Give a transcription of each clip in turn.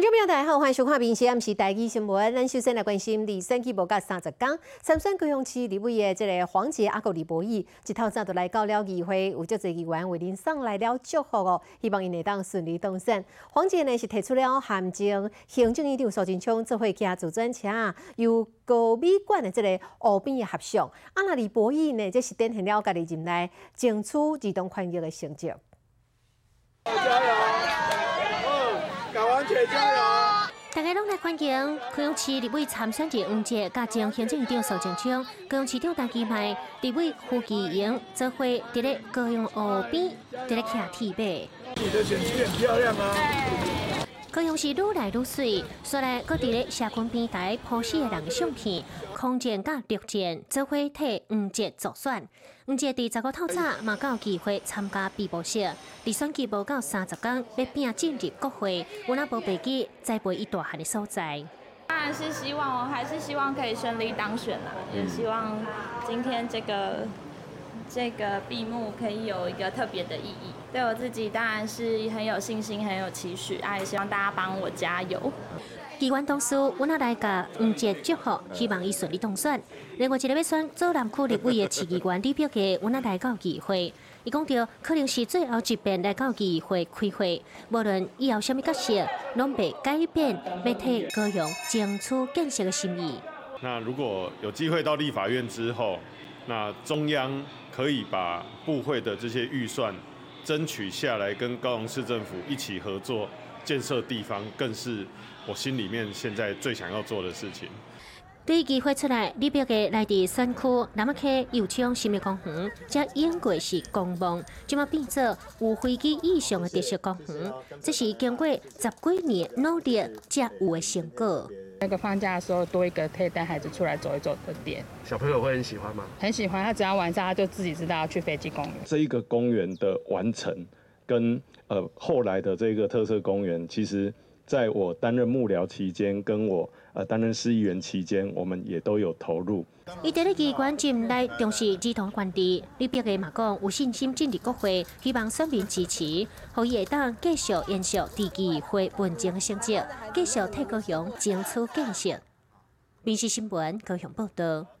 观众朋友大家好，欢迎收看《明时是台记新闻》。咱首先来关心李选举无到三十天，参选高雄市立委的这个黄杰阿国李博义，一透早就来到了议会，有足侪议员为您送来了祝福哦，希望因会当顺利当选。黄杰呢是提出了函证，行政院长苏贞昌做会驾自专车，由高美馆的这个湖边的合相。啊，那李博义呢，这是展现了家己任内争取移动宽裕的成绩。加油大家拢来欢迎高雄市立委参选人黄杰，加上行政院长苏贞昌，高雄市长陈其迈、立委胡志莹，做伙伫咧高雄湖边，伫咧骑铁马。你的选区很漂亮啊！高雄市愈来愈水，所来各地咧社群平台剖析的人的相片，空间甲绿箭做伙替黄杰助选。黄杰伫十个透早嘛，有机会参加闭幕式。离选期无到三十天，要拼进入国会，有那无飞机栽培一大汉的所在。当然是希望，我还是希望可以顺利当选啦，也希望今天这个。这个闭幕可以有一个特别的意义，对我自己当然是很有信心、很有期许，也希望大家帮我加油。机关同事，我那来个黄杰祝贺，希望伊顺利当选。另外一个要选做南区立委的市议员李表给，我那来到议会，伊讲到可能是最后一遍来到议会开会，无论以后什么角色，拢被改变，要替高雄争取建设的心意。那如果有机会到立法院之后，那中央。可以把部会的这些预算争取下来，跟高雄市政府一起合作建设地方，更是我心里面现在最想要做的事情。对机会出来，你表个来自山区南门区油厂新民公园，这应该是公墓，就么变做有飞机以上的特色公园，这是经过十几年努力才有的成果。那个放假的时候多一个可以带孩子出来走一走的点，小朋友会很喜欢吗？很喜欢，他只要晚上他就自己知道要去飞机公园。这一个公园的完成，跟呃后来的这个特色公园，其实。在我担任幕僚期间，跟我呃担任市议员期间，我们也都有投入。伊伫咧机关进来重视儿童管理，你别个嘛讲有信心进入国会，希望选民支持，可以当继续延续地议会文政的成绩，继续替高雄争取建设。民事新闻高雄报道。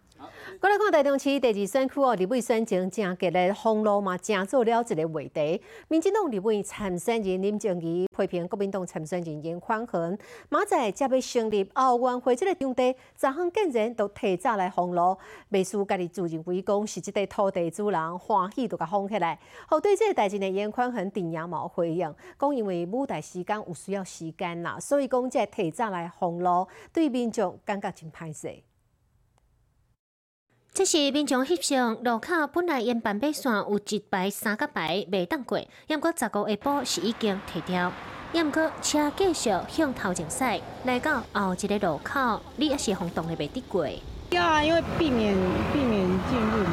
过来看台中市第二选区哦，立委选情正激烈，封路嘛，正做了一个话题。民进党立委参选人林正仪批评国民党参选人严宽恒，马仔才要成立奥运会这个场地，昨项竟然都提早来封路，未输家己自认为讲是这个土地主人欢喜，就甲封起来。好，对这个代志呢，严宽恒定也冇回应，讲因为舞台时间有需要时间啦，所以讲这提早来封路，对民众感觉真歹势。这是民众翕相，路口本来沿板背线有一排三角牌未当过，不过十五下晡是已经提掉。不过车继续向头前驶，来到后一个路口，你也是红灯的未得过。要啊，因为避免避免进入，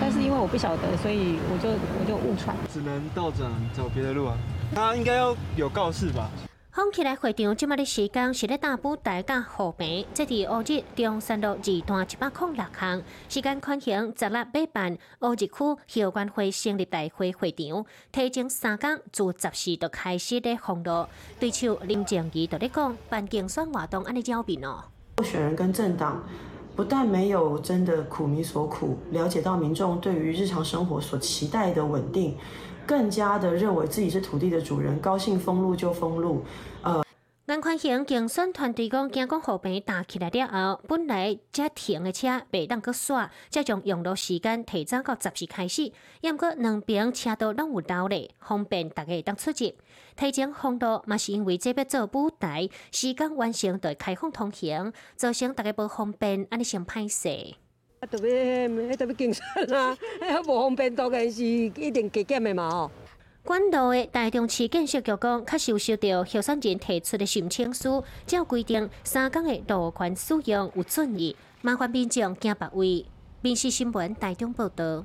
但是因为我不晓得，所以我就我就误闯，只能倒转走别的路啊。他应该要有告示吧？放起来会场，即马的时间是咧大埔大甲河边，即伫乌日中山路二段一百零六巷，时间宽行十六八办乌日区校管会成立大会会场，提前三天自十时就开始咧封路。对手林正仪就咧讲，办竞选活动安尼招兵哦。候选人跟政党不但没有真的苦民所苦，了解到民众对于日常生活所期待的稳定。更加的认为自己是土地的主人，高兴封路就封路。呃，安宽行竞选团队讲，惊讲后边打起来了后，本来只停的车未当去刷，再将用路时间提早到十时开始。因过两边车道拢有道咧，方便大家当出入。提前封路嘛是因为这边做舞台，时间完成就开放通行，造成大家不方便，安尼先歹势。啊，特别特别竞选啊，迄无方便当然是一定加减的嘛吼。管道的台中市建设局讲，确实收到候选人提出的申请书，照规定三天的路权使用有准意，麻烦民众行百位。民事新闻台中报道。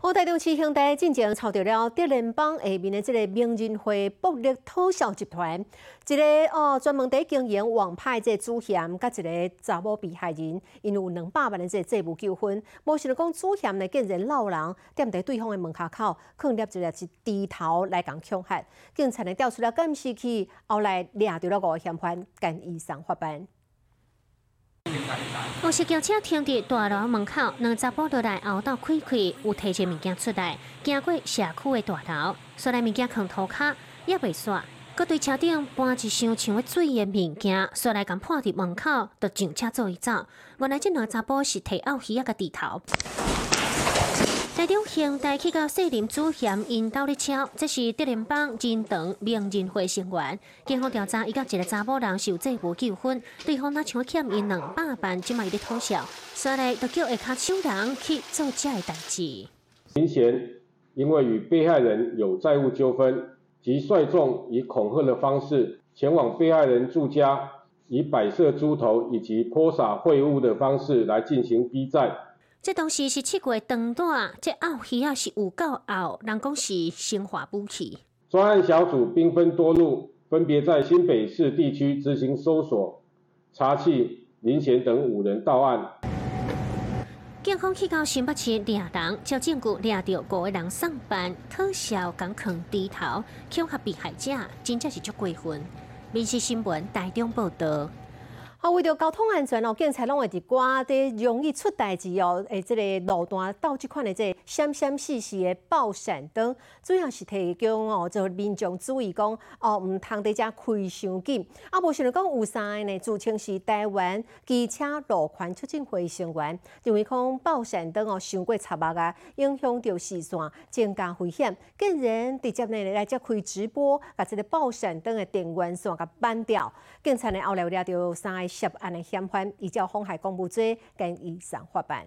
好，台中市兄弟进前炒掉了德联邦下面的这个名人会暴力偷销集团，一个哦专门在经营网拍这主嫌，甲一个查某被害人，因有两百万的这债务纠纷。无想到讲主嫌呢，竟然老人踮在对方的门口口，可能捏一个是低头来讲恐吓，警察呢调出了监视器，后来抓到了五个嫌犯，跟以上法办。有是轿车停伫大楼门口，两查甫落来后斗开开，有提一物件出来，经过社区的大楼，所来物件扛涂骹，也未煞，搁对车顶搬一箱像要水的物件，所来共破伫门口，就上车做伊走。原来这两查甫是提奥鱼啊个地头。台中兄弟去到四林主嫌因兜咧超，这是德林邦仁堂名人会成员。警方调查，伊甲一个查某人受债务纠纷，对方若像欠因两百万，即卖伊咧讨笑，所以就叫下骹手人去做这个代志。明显因为与被害人有债务纠纷，即率众以恐吓的方式前往被害人住家，以摆设猪头以及泼洒秽物的方式来进行逼债。这当时是七月长短，这奥鱼啊是有够后，人讲是生化武器。专案小组兵分多路，分别在新北市地区执行搜索、查缉、林贤等五人到案。警方去到新北市抓人，照证据抓到五个人上班特效敢坑低头，恐吓被害者，真正是足过分。民事新闻台中报道。啊，为着交通安全哦，警察拢会伫寡啲容易出代志哦，诶，即个路段到即款的即个闪闪细细的爆闪灯，主要是提供哦，就民众注意讲哦，毋通伫遮开伤紧。啊，无想着讲有三个呢，自称是台湾机车路权促进会成员，认为讲爆闪灯哦，伤过插目啊，影响到视线，增加危险，竟然直接呢来遮开直播，把即个爆闪灯的电源线甲扳掉。警察呢后来有抓到三个。涉案的嫌犯依照妨害公务罪跟以上法办。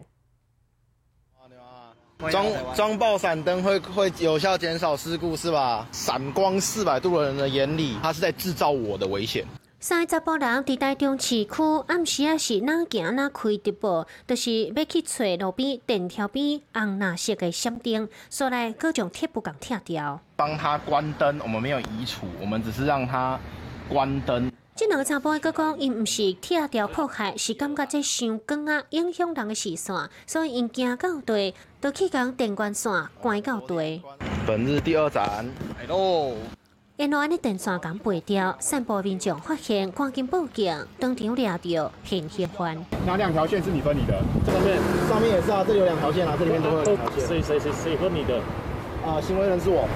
装装爆闪灯会会有效减少事故是吧？闪光四百度的人的眼里，他是在制造我的危险。三十甫人伫台中市区暗时啊是哪行哪开直播，就是要去找路边电条边红蓝色的闪灯，所来各种贴布共拆掉。帮他关灯，我们没有移除，我们只是让他关灯。这两个查甫佫讲，因毋是拆掉破坏，是感觉这伤光啊，影响人的视线，所以因行到地，都去将电源线关到地。本日第二站，来喽！因安尼电线杆背掉，散步民众发现，赶紧报警，当场抓到现行犯。哪两条线是你分你的？这上面上面也是啊，这里有两条线啊，这里面都有两条线。谁谁谁谁分你的？啊，行为人是我。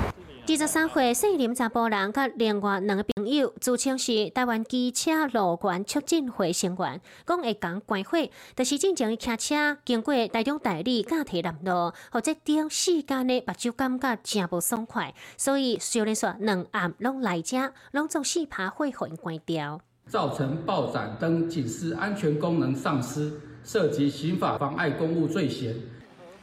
二十三岁姓林查甫人，甲另外两个朋友，自称是台湾机车路权促进会成员，讲会讲关火，但是正常骑车经过台中代理驾体南路，或者长时间的目睭感觉真无爽快，所以虽然说两暗拢来遮，拢做四拍火互因关掉，造成爆闪灯警示安全功能丧失，涉及刑法妨碍公务罪嫌。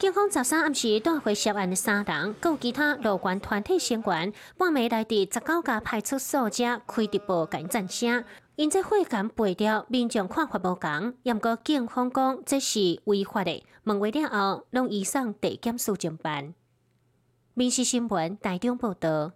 警方十三暗时带回涉案的三人，有其他路关团体成员，半暝来伫十九家派出所者开直播讲战声，因这会感背调民众看法无共，也毋过警方讲这是违法的，问过了后，拢移送地检署侦办。民事新闻台中报道。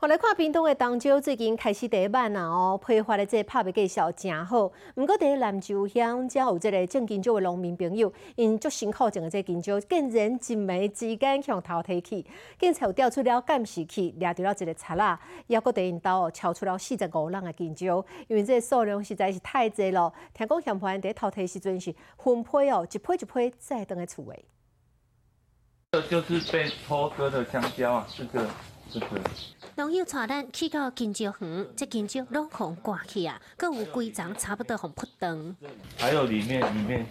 我来看屏东的东洲最近开始第一版啊哦，批发的这拍卖介绍真好。毋过伫南州乡，遮有这个种金蕉的农民朋友，因足辛苦种的这金蕉，竟然一枚之间向头提起，警察有调出了监视器，抓到了一个贼仔，也搁伫因兜哦，撬出了四十五人的金蕉，因为这数量实在是太济了。听讲嫌犯伫偷提时阵是分批哦，一批一批再等来处理。这就是被偷割的香蕉啊，这个这个。农友带咱去到金蕉园，这金蕉拢红挂起啊，各有规丛差不多红扑断。还有里面里面。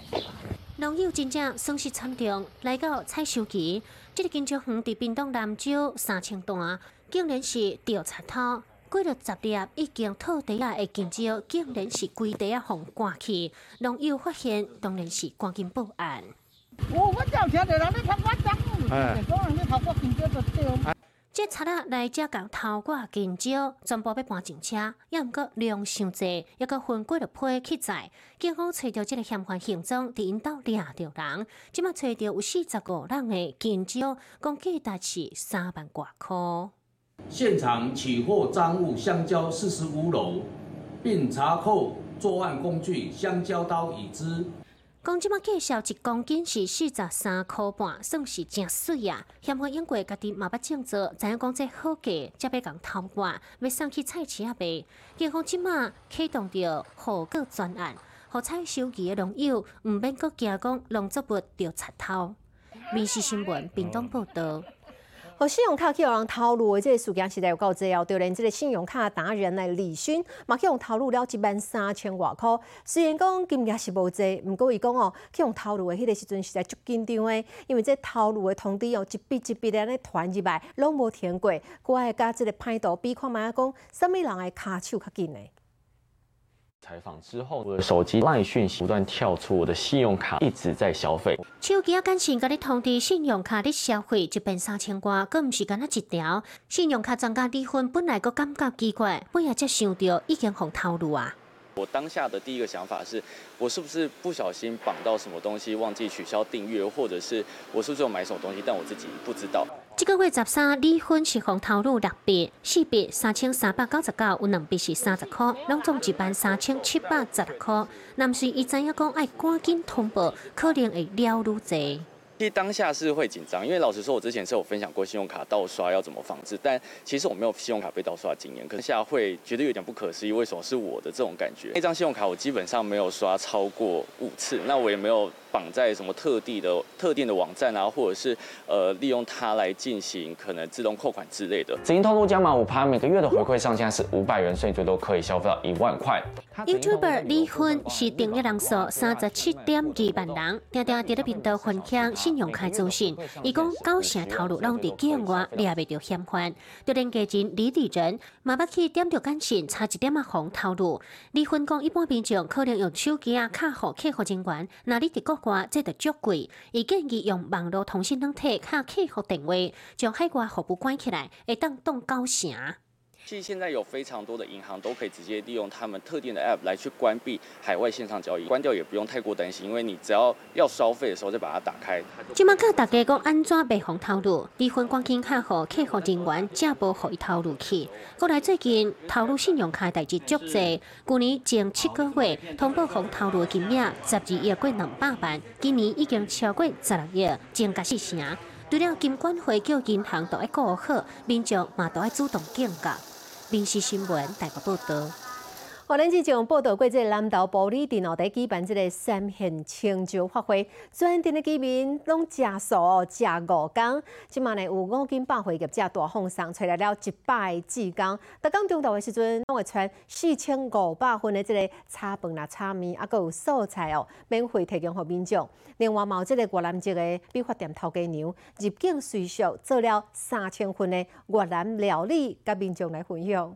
农友真正损失惨重，来到采收期，这个金蕉园伫屏东南州三千段，竟然是掉贼偷，过了十粒已经透底啊的金蕉，竟然是规地啊红挂起。农友发现，当然是赶紧报案。我我叫车的人，你看我脏，哎，讲人你偷我金蕉就对。这贼仔来遮共偷挂金蕉，全部要搬上车，也毋过量伤济，抑阁分过了批去载。警方找到这个嫌犯行踪，伫因兜掠着人，即马找到有四十五人的金蕉，共计达是三万多块。现场起获赃物香蕉四十五篓，并查扣作案工具香蕉刀已知。讲即马介绍一公斤是四十三箍半，算是真水啊！嫌犯因为家己嘛捌种做，知影讲这好价，才要共偷换，要送去菜市啊卖。结果即马启动着护告专案，互菜收期的农友毋免阁惊讲农作物着贼偷。民事新闻屏东报道。和信用卡去互人偷录的这个事件实在有够多哦，对连这个信用卡达人来李勋，嘛去用偷录了一万三千外块。虽然讲金额是无济，毋过伊讲哦，去用偷录的迄个时阵实在足紧张的，因为这偷录的通知哦，一笔一笔的安尼传入来，拢无停过，搁爱甲这个歹徒比看卖讲，什物人的卡手较紧呢？采访之后，我的手机赖讯息不断跳出，我的信用卡一直在消费。手机啊，感情甲你通知信用卡的消费一变三千块，佫毋是干那一条。信用卡增加离婚本来佫感觉奇怪，尾仔才想到已经互透露啊。我当下的第一个想法是，我是不是不小心绑到什么东西，忘记取消订阅，或者是我是不是有买什么东西，但我自己不知道。这个月十三离婚是互透露六笔，四笔三千三百九十九，有两笔是三十块，拢总一万三千七百十六块。男是伊知影讲爱赶紧通报，可能会了愈济。其实当下是会紧张，因为老实说，我之前是有分享过信用卡盗刷要怎么防治，但其实我没有信用卡被盗刷的经验，可能下会觉得有点不可思议，为什么是我的这种感觉？那张信用卡我基本上没有刷超过五次，那我也没有绑在什么特地的特定的网站啊，或者是呃利用它来进行可能自动扣款之类的。紫金透露加码五趴，每个月的回馈上限是五百元，所以最多可以消费到一万块。YouTuber 离婚是订阅人数三十七点二万人，定定伫咧频道分享信用卡资讯。伊讲九成头路拢伫境外，掠袂着嫌犯。就连家人李丽人，嘛捌去点着感情，差一点啊红投入。离婚讲一般民众可能用手机啊卡号客服人员，那你伫国外这着足贵。伊建议用网络通讯软体卡客服电话，将海外服务关起来，会当当九成。其实现在有非常多的银行都可以直接利用他们特定的 App 来去关闭海外线上交易，关掉也不用太过担心，因为你只要要消费的时候再把它打开。即马教大家讲安怎被防套路，离婚关键卡号客服人员正无互伊透露去。过来最近套路信用卡代志足济，去年前七个月通报防套路金额十二亿过两百万，今年已经超过十六亿，增加四成。除了金管会叫银行都要顾好，民众嘛都要主动警觉。民事新闻大个报道。我咱之前报道过，即个南投玻璃电脑在举办即个三线清酒发挥，全店的居民拢食素哦，食五工。即嘛呢？有五斤百货业者大放送，找来了一百个职工。逐工。中昼的时阵，拢会传四千五百份的即个炒饭啦、炒面，啊，搁有素菜哦，免费提供给民众。另外，嘛有这个越南籍的批发店头家娘入境随俗做了三千份的越南料理，甲民众来分享。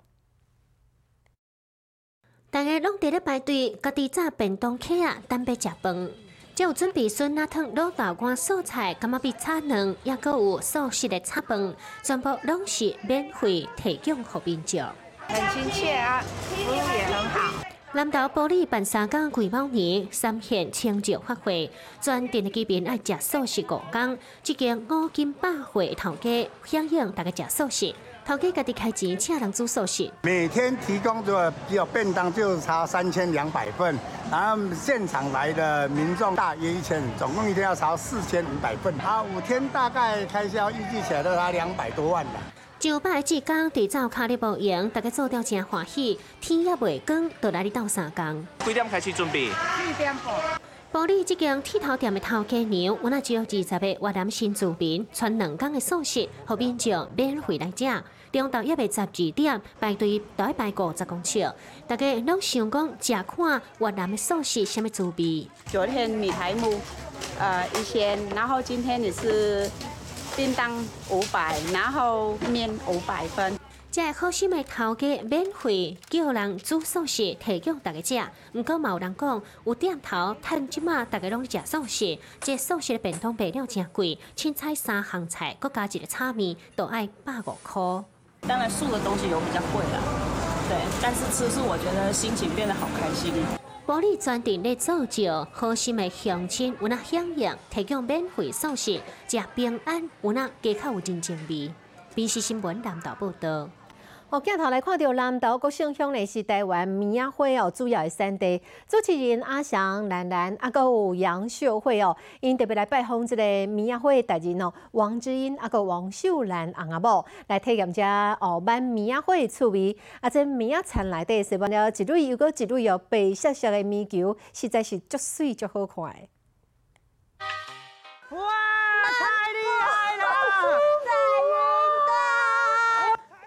大家拢伫咧排队，家己炸便当客啊，等要食饭。只有准备酸辣汤、卤豆干、素菜，干嘛比炒蛋，也搁有素食的炒饭，全部拢是免费提供给民众。很亲切啊，服务也很好。南投玻璃办三工几猫年，三县清酒发挥，全店的居民爱食素食五工，一间五金百货头家响应大家食素食。头家家己开钱，请人煮素食。每天提供的只有便当就差三千两百份，然后现场来的民众大约一千，总共一天要超四千五百份。啊，五天大概开销预计起来都达两百多万了。上百志工对照卡里无营，大家做掉真欢喜。天也未光，就来哩斗三工。几点开始准备？四点半。玻璃这间剃头店的头家娘，我那只有二十个越南新住民，穿两工的素食，后面就免费来食。中昼约未十二点，排队都要排五十公尺。大家拢想讲食看越南的素食什么滋味？昨天米苔木，呃一千，然后今天也是便当五百，然后面五百分。这好心的头家免费叫人煮素食提供大家食，毋过嘛有人讲有点头，趁即马大家拢食素食，这素食的便当卖了真贵，凊彩三项菜，搁加一个炒面，都爱百五块。当然素的东西有比较贵啦，对，但是吃素我觉得心情变得好开心。玻璃专店咧造就好心的乡亲有那响应，提供免费素食，食平安有那加较有真情味。平时新闻南岛报道。哦，镜头来看到南投国姓乡呢是台湾米亚会哦主要的产地，主持人阿翔、兰兰，啊，佮有杨秀慧哦，因特别来拜访这个米亚会的人哦，王志英啊，佮王秀兰阿某来体验下哦版米亚会的趣味，啊，这米亚餐内底是办了一类又佮一类哦白色色的米球，实在是足水足好看。哇，太厉害了！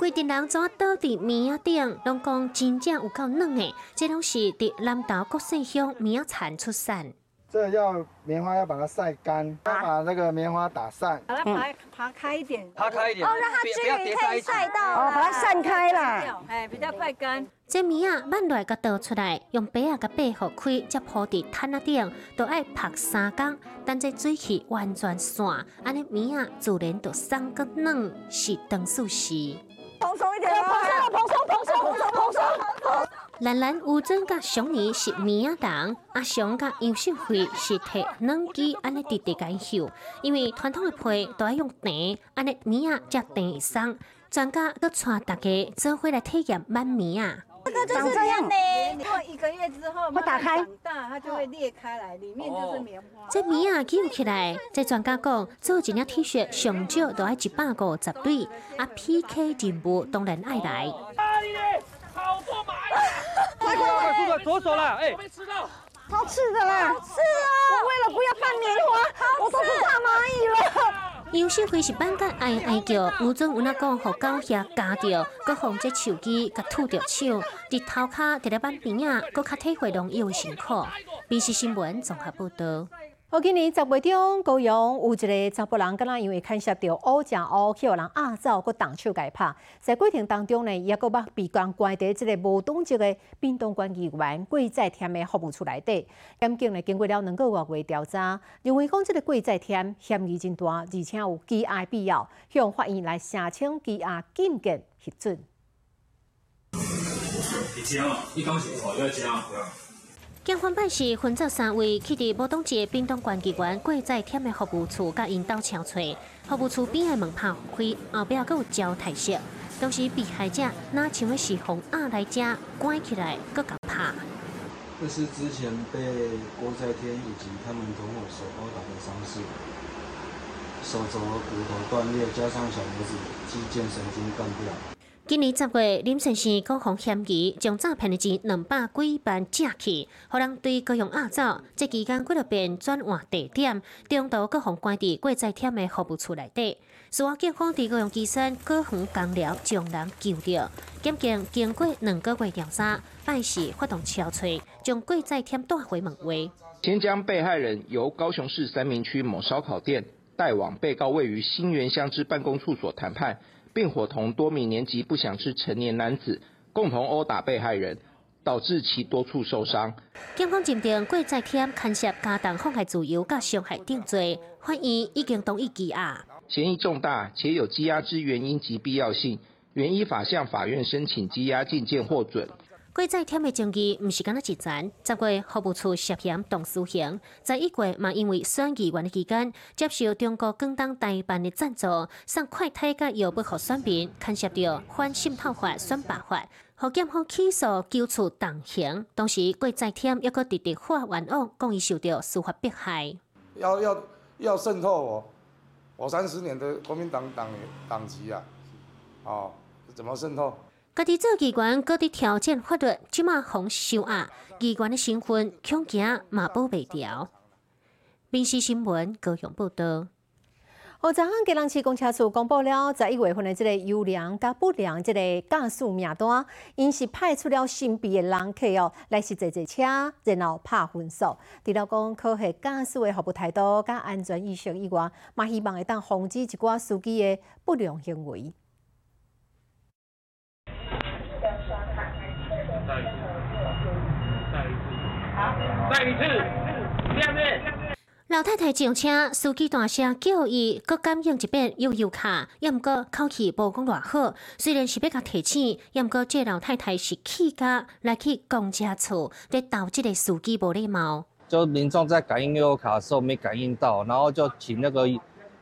规阵人怎倒伫棉仔顶，拢讲真正有够嫩的，这拢是伫南投国姓乡棉仔产出产。这要棉花要把它晒干，要把那个棉花打散，把它爬爬开一点，爬开一点，哦，让它均匀可以晒到，哦，把它散开啦，哎，比较快干。这棉啊慢来甲倒出来，用白啊甲白互开，再铺伫毯仔顶，都爱晒三工，等这水汽完全散，安尼棉啊自然就松个嫩，是当素食。蓬松一点，蓬松，蓬松，蓬松，蓬松，蓬松。兰兰、吴尊甲熊儿是棉仔人，阿熊甲杨秀慧是摕两支安尼直直解绣，因为传统的皮都爱用甜，安尼棉啊才藤会松。专家搁带大家做伙来体验挽棉仔。这个就是这样的，过一个月之后，它打开，长大它就会裂开来，里面就是棉花。这棉啊揪起来，这专家讲做一件 T 恤上少都要一百五十对，啊 PK 任务当然爱来。好多蚂蚁！快快快，左手啦！哎，没吃到，好吃的啦！是啊，我为了不要拌棉花，我都不怕蚂蚁了。杨秀辉是板甲哀哀叫，吴尊有那讲，互狗遐夹着，佮放这手机，甲吐着手，伫头壳伫咧板边啊，佮较体会容易有辛苦。电视新闻综合报道。今年十月中，高雄有一个查甫人，敢若因为牵涉到乌正乌，去互人压走，佮动手解拍。在过程当中呢，伊也佮捌被关关伫即个无党籍的滨东关议员贵在添的服务处内底。检警呢，经过了两个月月调查，认为讲即个贵在添嫌疑真大，而且有羁押必要，向法院来申请羁押禁见核准。你讲啊，你讲清楚，要讲。警方办事分作三位，去伫无党籍滨东关机关贵在添的服务处，甲引导敲锤。服务处边的门拍开，后壁阁有招台式。当时被害者拿像的是红压来遮关起来，阁甲拍。这是之前被郭在天以及他们同伙所殴打的伤势，手肘和骨头断裂，加上小拇指肌腱神经断掉。今年十月，林先生告防嫌疑将诈骗的钱两百几万借去，互人对高雄押走。这期间，几多遍转换地点，中途各方关伫过在添的服务处内底。事后警方伫高雄基山各方工寮将人救着。检警经过两个月调查，办事发动敲锤，将贵在添带回门卫。先将被害人由高雄市三明区某烧烤店带往被告位于新源乡之办公处所谈判。并伙同多名年纪不详之成年男子共同殴打被害人，导致其多处受伤。警方认定郭在添牵涉加重妨害自由、甲伤害定罪，法院已经同意羁押。嫌疑重大，且有羁押之原因及必要性，原依法向法院申请羁押禁见获准。贵在添的证据毋是干那一层，十月服务处涉嫌动私刑，在一月嘛因为选议员的期间，接受中国广东台办的赞助，送快递甲药物互选民，牵涉到反渗透法、选罢法，互检方起诉纠处动刑。同时，贵在添又搁直直发冤枉，讲伊受到司法迫害。要要要渗透我，我三十年的国民党党党籍啊，哦，怎么渗透？家己做议员，搁伫挑战法律，即马红收押，议员的身份恐惊嘛保袂掉。民事新闻高雄报道。昨昨下，吉隆市公车处公布了十一月份的这个优良加不良这个驾驶名单，因是派出了新币的人客哦，来是坐坐车，然后拍分数。除了讲考核驾驶的服务态度、加安全意识以外，嘛希望会当防止一寡司机的不良行为。下面。老太太上车，司机大声叫伊，搁感应一遍悠悠卡，也毋过口气无讲偌好。虽然是要甲提醒，也毋过这老太太是气家来去公车处，得导致个司机无礼貌。就民众在感应悠悠卡的时候没感应到，然后就请那个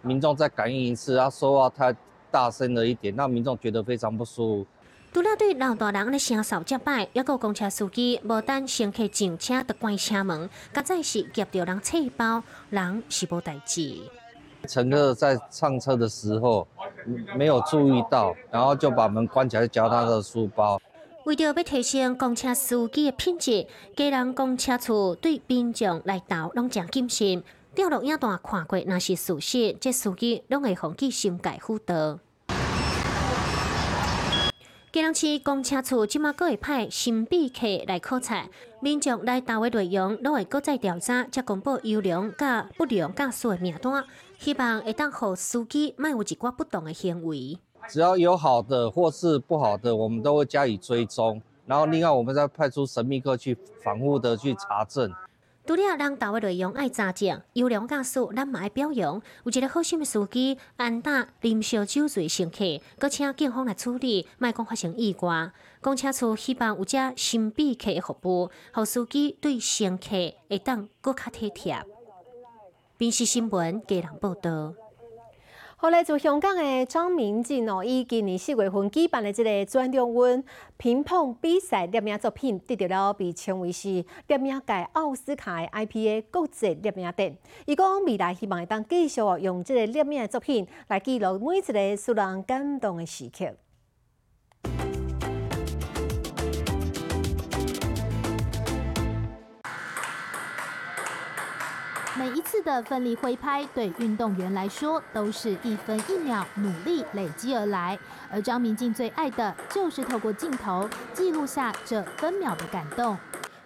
民众再感应一次，他说话太大声了一点，让民众觉得非常不舒服。除了对老大人的声扫接摆，也个公车司机无等乘客上车就关车门，实在是夹着人册包，人是无代志。乘客在上车的时候没有注意到，然后就把门关起来，交他的书包。为着要提升公车司机的品质，家人公车处对民众来到拢正谨慎。掉录影带看过，若是事实，这司机拢会放弃心改辅导。吉隆市公车处即马阁会派新秘客来考察，民众来到的内容拢会搁再调查，才公布优良甲不良驾驶的名单，希望会当互司机卖有一寡不当的行为。只要有好的或是不好的，我们都会加以追踪，然后另外我们再派出神秘客去反复的去查证。除了人道的内容爱查证，优良驾驶咱嘛爱表扬。有一个好心的司机，安打啉烧酒醉乘客，搁请警方来处理，莫讲发生意外。公车处希望有只新避客的服务，让司机对乘客会当搁较体贴。宾视新闻，家人报道。后来自香港的张明进哦，以今年四月份举办的这个专中文乒乓比赛摄影作品，得到了被称为是摄影界奥斯卡的 IPA 国际摄影展。伊讲未来希望当继续用这个摄影作品来记录每一个使人感动的时刻。每一次的奋力挥拍，对运动员来说都是一分一秒努力累积而来。而张明静最爱的就是透过镜头记录下这分秒的感动。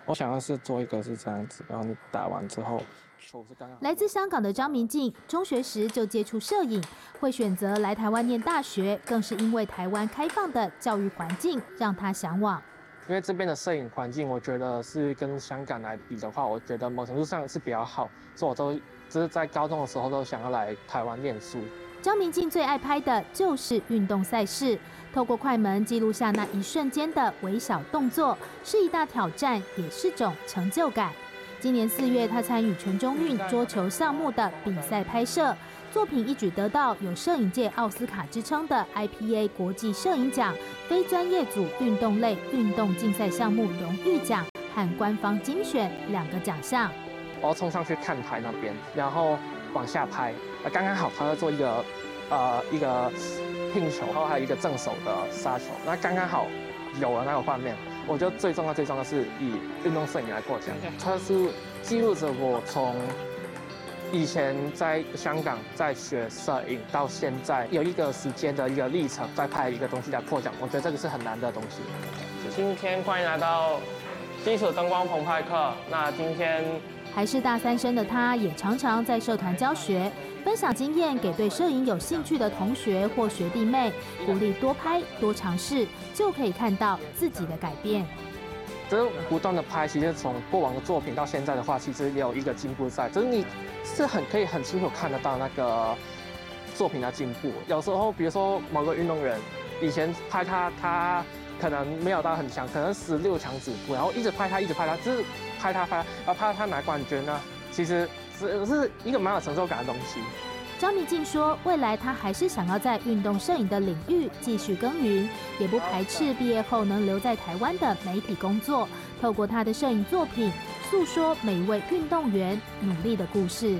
我想要是做一个是这样子，然后你打完之后。来自香港的张明静，中学时就接触摄影，会选择来台湾念大学，更是因为台湾开放的教育环境让他向往。因为这边的摄影环境，我觉得是跟香港来比的话，我觉得某程度上是比较好，所以我都就是在高中的时候都想要来台湾念书。张明静最爱拍的就是运动赛事，透过快门记录下那一瞬间的微小动作，是一大挑战，也是种成就感。今年四月，他参与全中运桌球项目的比赛拍摄。作品一举得到有摄影界奥斯卡之称的 IPA 国际摄影奖非专业组运动类运动竞赛项目荣誉奖和官方精选两个奖项。我要冲上去看台那边，然后往下拍，刚刚好他在做一个呃一个拼球，然后还有一个正手的杀球，那刚刚好有了那个画面。我觉得最重要最重要是以运动摄影来获奖，它是记录着我从。以前在香港在学摄影，到现在有一个时间的一个历程，在拍一个东西来破奖，我觉得这个是很难的东西。今天欢迎来到基础灯光澎湃课。那今天还是大三生的他，也常常在社团教学，分享经验给对摄影有兴趣的同学或学弟妹，鼓励多拍多尝试，就可以看到自己的改变。就是不断的拍，其实从过往的作品到现在的话，其实也有一个进步在。就是你是很可以很清楚看得到那个作品的进步。有时候，比如说某个运动员，以前拍他，他可能没有到很强，可能十六强止步，然后一直拍他，一直拍他，就是拍他拍，然后拍他拿冠军呢，其实是是一个蛮有成就感的东西。张明静说：“未来他还是想要在运动摄影的领域继续耕耘，也不排斥毕业后能留在台湾的媒体工作。透过他的摄影作品，诉说每一位运动员努力的故事。”，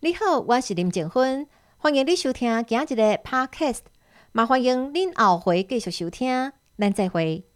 你好，我是林静芬，欢迎你收听今日的 Podcast，麻欢迎您后回继续收听，咱再会。